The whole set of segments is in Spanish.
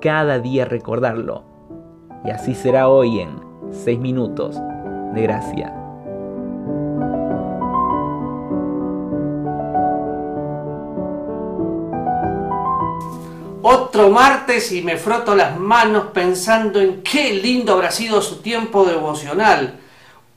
cada día recordarlo. Y así será hoy en 6 minutos de gracia. Otro martes y me froto las manos pensando en qué lindo habrá sido su tiempo devocional.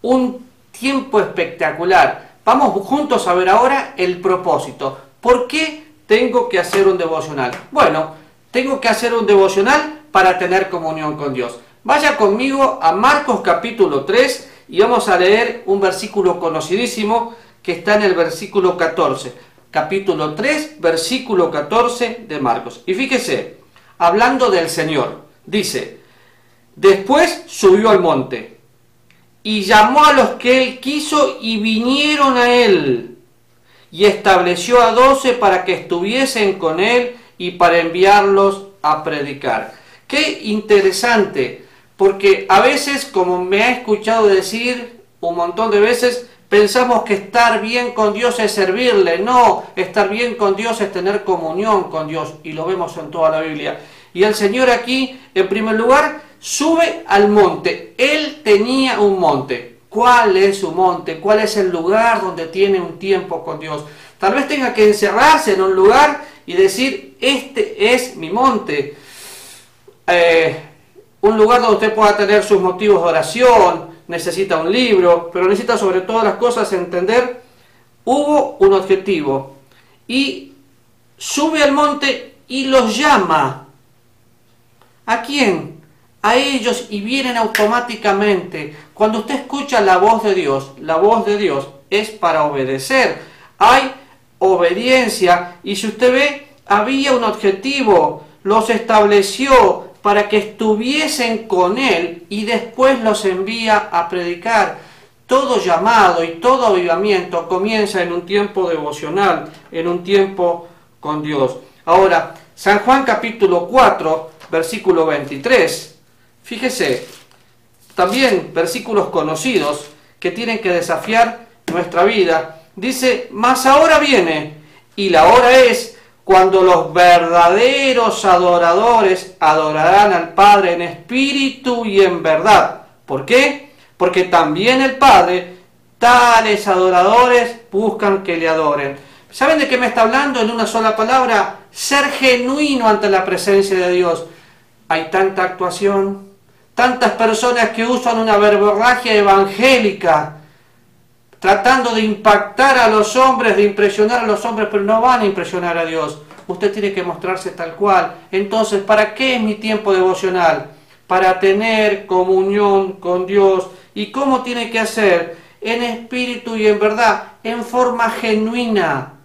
Un tiempo espectacular. Vamos juntos a ver ahora el propósito. ¿Por qué tengo que hacer un devocional? Bueno, tengo que hacer un devocional para tener comunión con Dios. Vaya conmigo a Marcos capítulo 3 y vamos a leer un versículo conocidísimo que está en el versículo 14 capítulo 3, versículo 14 de Marcos. Y fíjese, hablando del Señor, dice, después subió al monte y llamó a los que él quiso y vinieron a él y estableció a doce para que estuviesen con él y para enviarlos a predicar. Qué interesante, porque a veces, como me ha escuchado decir un montón de veces, Pensamos que estar bien con Dios es servirle. No, estar bien con Dios es tener comunión con Dios. Y lo vemos en toda la Biblia. Y el Señor aquí, en primer lugar, sube al monte. Él tenía un monte. ¿Cuál es su monte? ¿Cuál es el lugar donde tiene un tiempo con Dios? Tal vez tenga que encerrarse en un lugar y decir, este es mi monte. Eh, un lugar donde usted pueda tener sus motivos de oración, necesita un libro, pero necesita sobre todas las cosas entender, hubo un objetivo y sube al monte y los llama. ¿A quién? A ellos y vienen automáticamente. Cuando usted escucha la voz de Dios, la voz de Dios es para obedecer. Hay obediencia y si usted ve, había un objetivo, los estableció, para que estuviesen con él y después los envía a predicar. Todo llamado y todo avivamiento comienza en un tiempo devocional, en un tiempo con Dios. Ahora, San Juan capítulo 4, versículo 23. Fíjese, también versículos conocidos que tienen que desafiar nuestra vida. Dice, mas ahora viene y la hora es cuando los verdaderos adoradores adorarán al Padre en espíritu y en verdad. ¿Por qué? Porque también el Padre, tales adoradores, buscan que le adoren. ¿Saben de qué me está hablando en una sola palabra? Ser genuino ante la presencia de Dios. Hay tanta actuación, tantas personas que usan una verborragia evangélica, tratando de impactar a los hombres, de impresionar a los hombres, pero no van a impresionar a Dios. Usted tiene que mostrarse tal cual. Entonces, ¿para qué es mi tiempo devocional? Para tener comunión con Dios. ¿Y cómo tiene que hacer? En espíritu y en verdad, en forma genuina.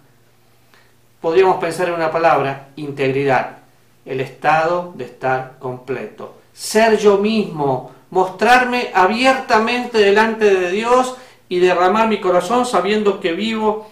Podríamos pensar en una palabra, integridad. El estado de estar completo. Ser yo mismo, mostrarme abiertamente delante de Dios y derramar mi corazón sabiendo que vivo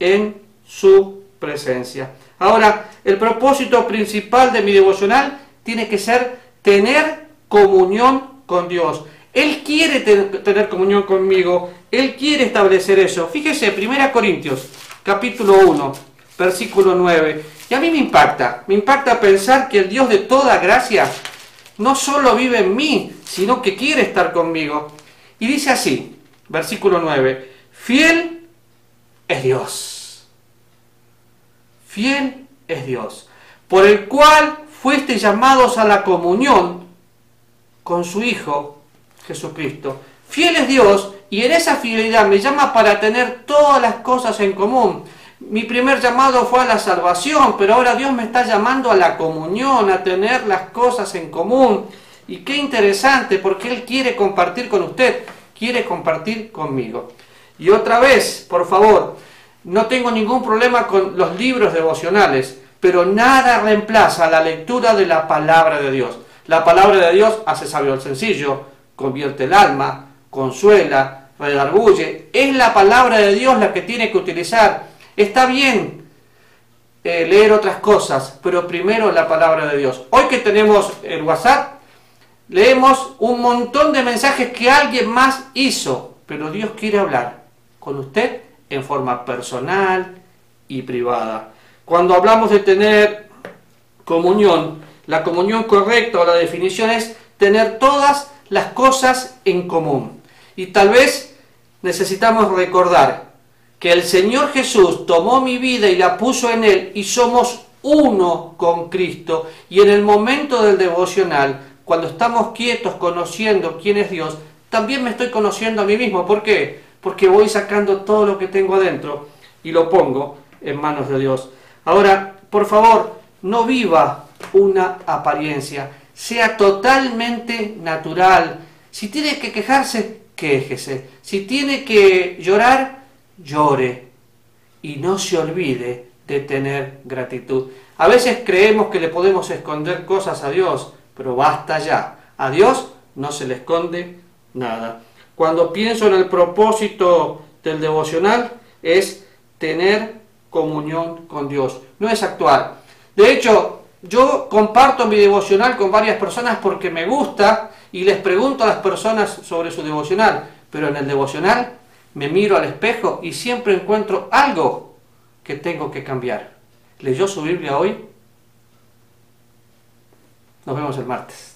en su presencia. Ahora, el propósito principal de mi devocional tiene que ser tener comunión con Dios. Él quiere tener comunión conmigo, Él quiere establecer eso. Fíjese, 1 Corintios, capítulo 1, versículo 9. Y a mí me impacta, me impacta pensar que el Dios de toda gracia no solo vive en mí, sino que quiere estar conmigo. Y dice así, versículo 9, fiel es Dios. Fiel es Dios, por el cual fuiste llamados a la comunión con su Hijo Jesucristo. Fiel es Dios y en esa fidelidad me llama para tener todas las cosas en común. Mi primer llamado fue a la salvación, pero ahora Dios me está llamando a la comunión, a tener las cosas en común. Y qué interesante, porque Él quiere compartir con usted quiere compartir conmigo. Y otra vez, por favor, no tengo ningún problema con los libros devocionales, pero nada reemplaza la lectura de la palabra de Dios. La palabra de Dios hace sabio al sencillo, convierte el alma, consuela, redarguye. Es la palabra de Dios la que tiene que utilizar. Está bien eh, leer otras cosas, pero primero la palabra de Dios. Hoy que tenemos el WhatsApp, leemos un montón de mensajes que alguien más hizo, pero Dios quiere hablar con usted en forma personal y privada. Cuando hablamos de tener comunión, la comunión correcta o la definición es tener todas las cosas en común. Y tal vez necesitamos recordar que el Señor Jesús tomó mi vida y la puso en Él y somos uno con Cristo. Y en el momento del devocional, cuando estamos quietos conociendo quién es Dios, también me estoy conociendo a mí mismo. ¿Por qué? Porque voy sacando todo lo que tengo adentro y lo pongo en manos de Dios. Ahora, por favor, no viva una apariencia, sea totalmente natural. Si tiene que quejarse, quéjese. Si tiene que llorar, llore. Y no se olvide de tener gratitud. A veces creemos que le podemos esconder cosas a Dios, pero basta ya. A Dios no se le esconde nada. Cuando pienso en el propósito del devocional, es tener comunión con Dios, no es actuar. De hecho, yo comparto mi devocional con varias personas porque me gusta y les pregunto a las personas sobre su devocional, pero en el devocional me miro al espejo y siempre encuentro algo que tengo que cambiar. ¿Leyó su Biblia hoy? Nos vemos el martes.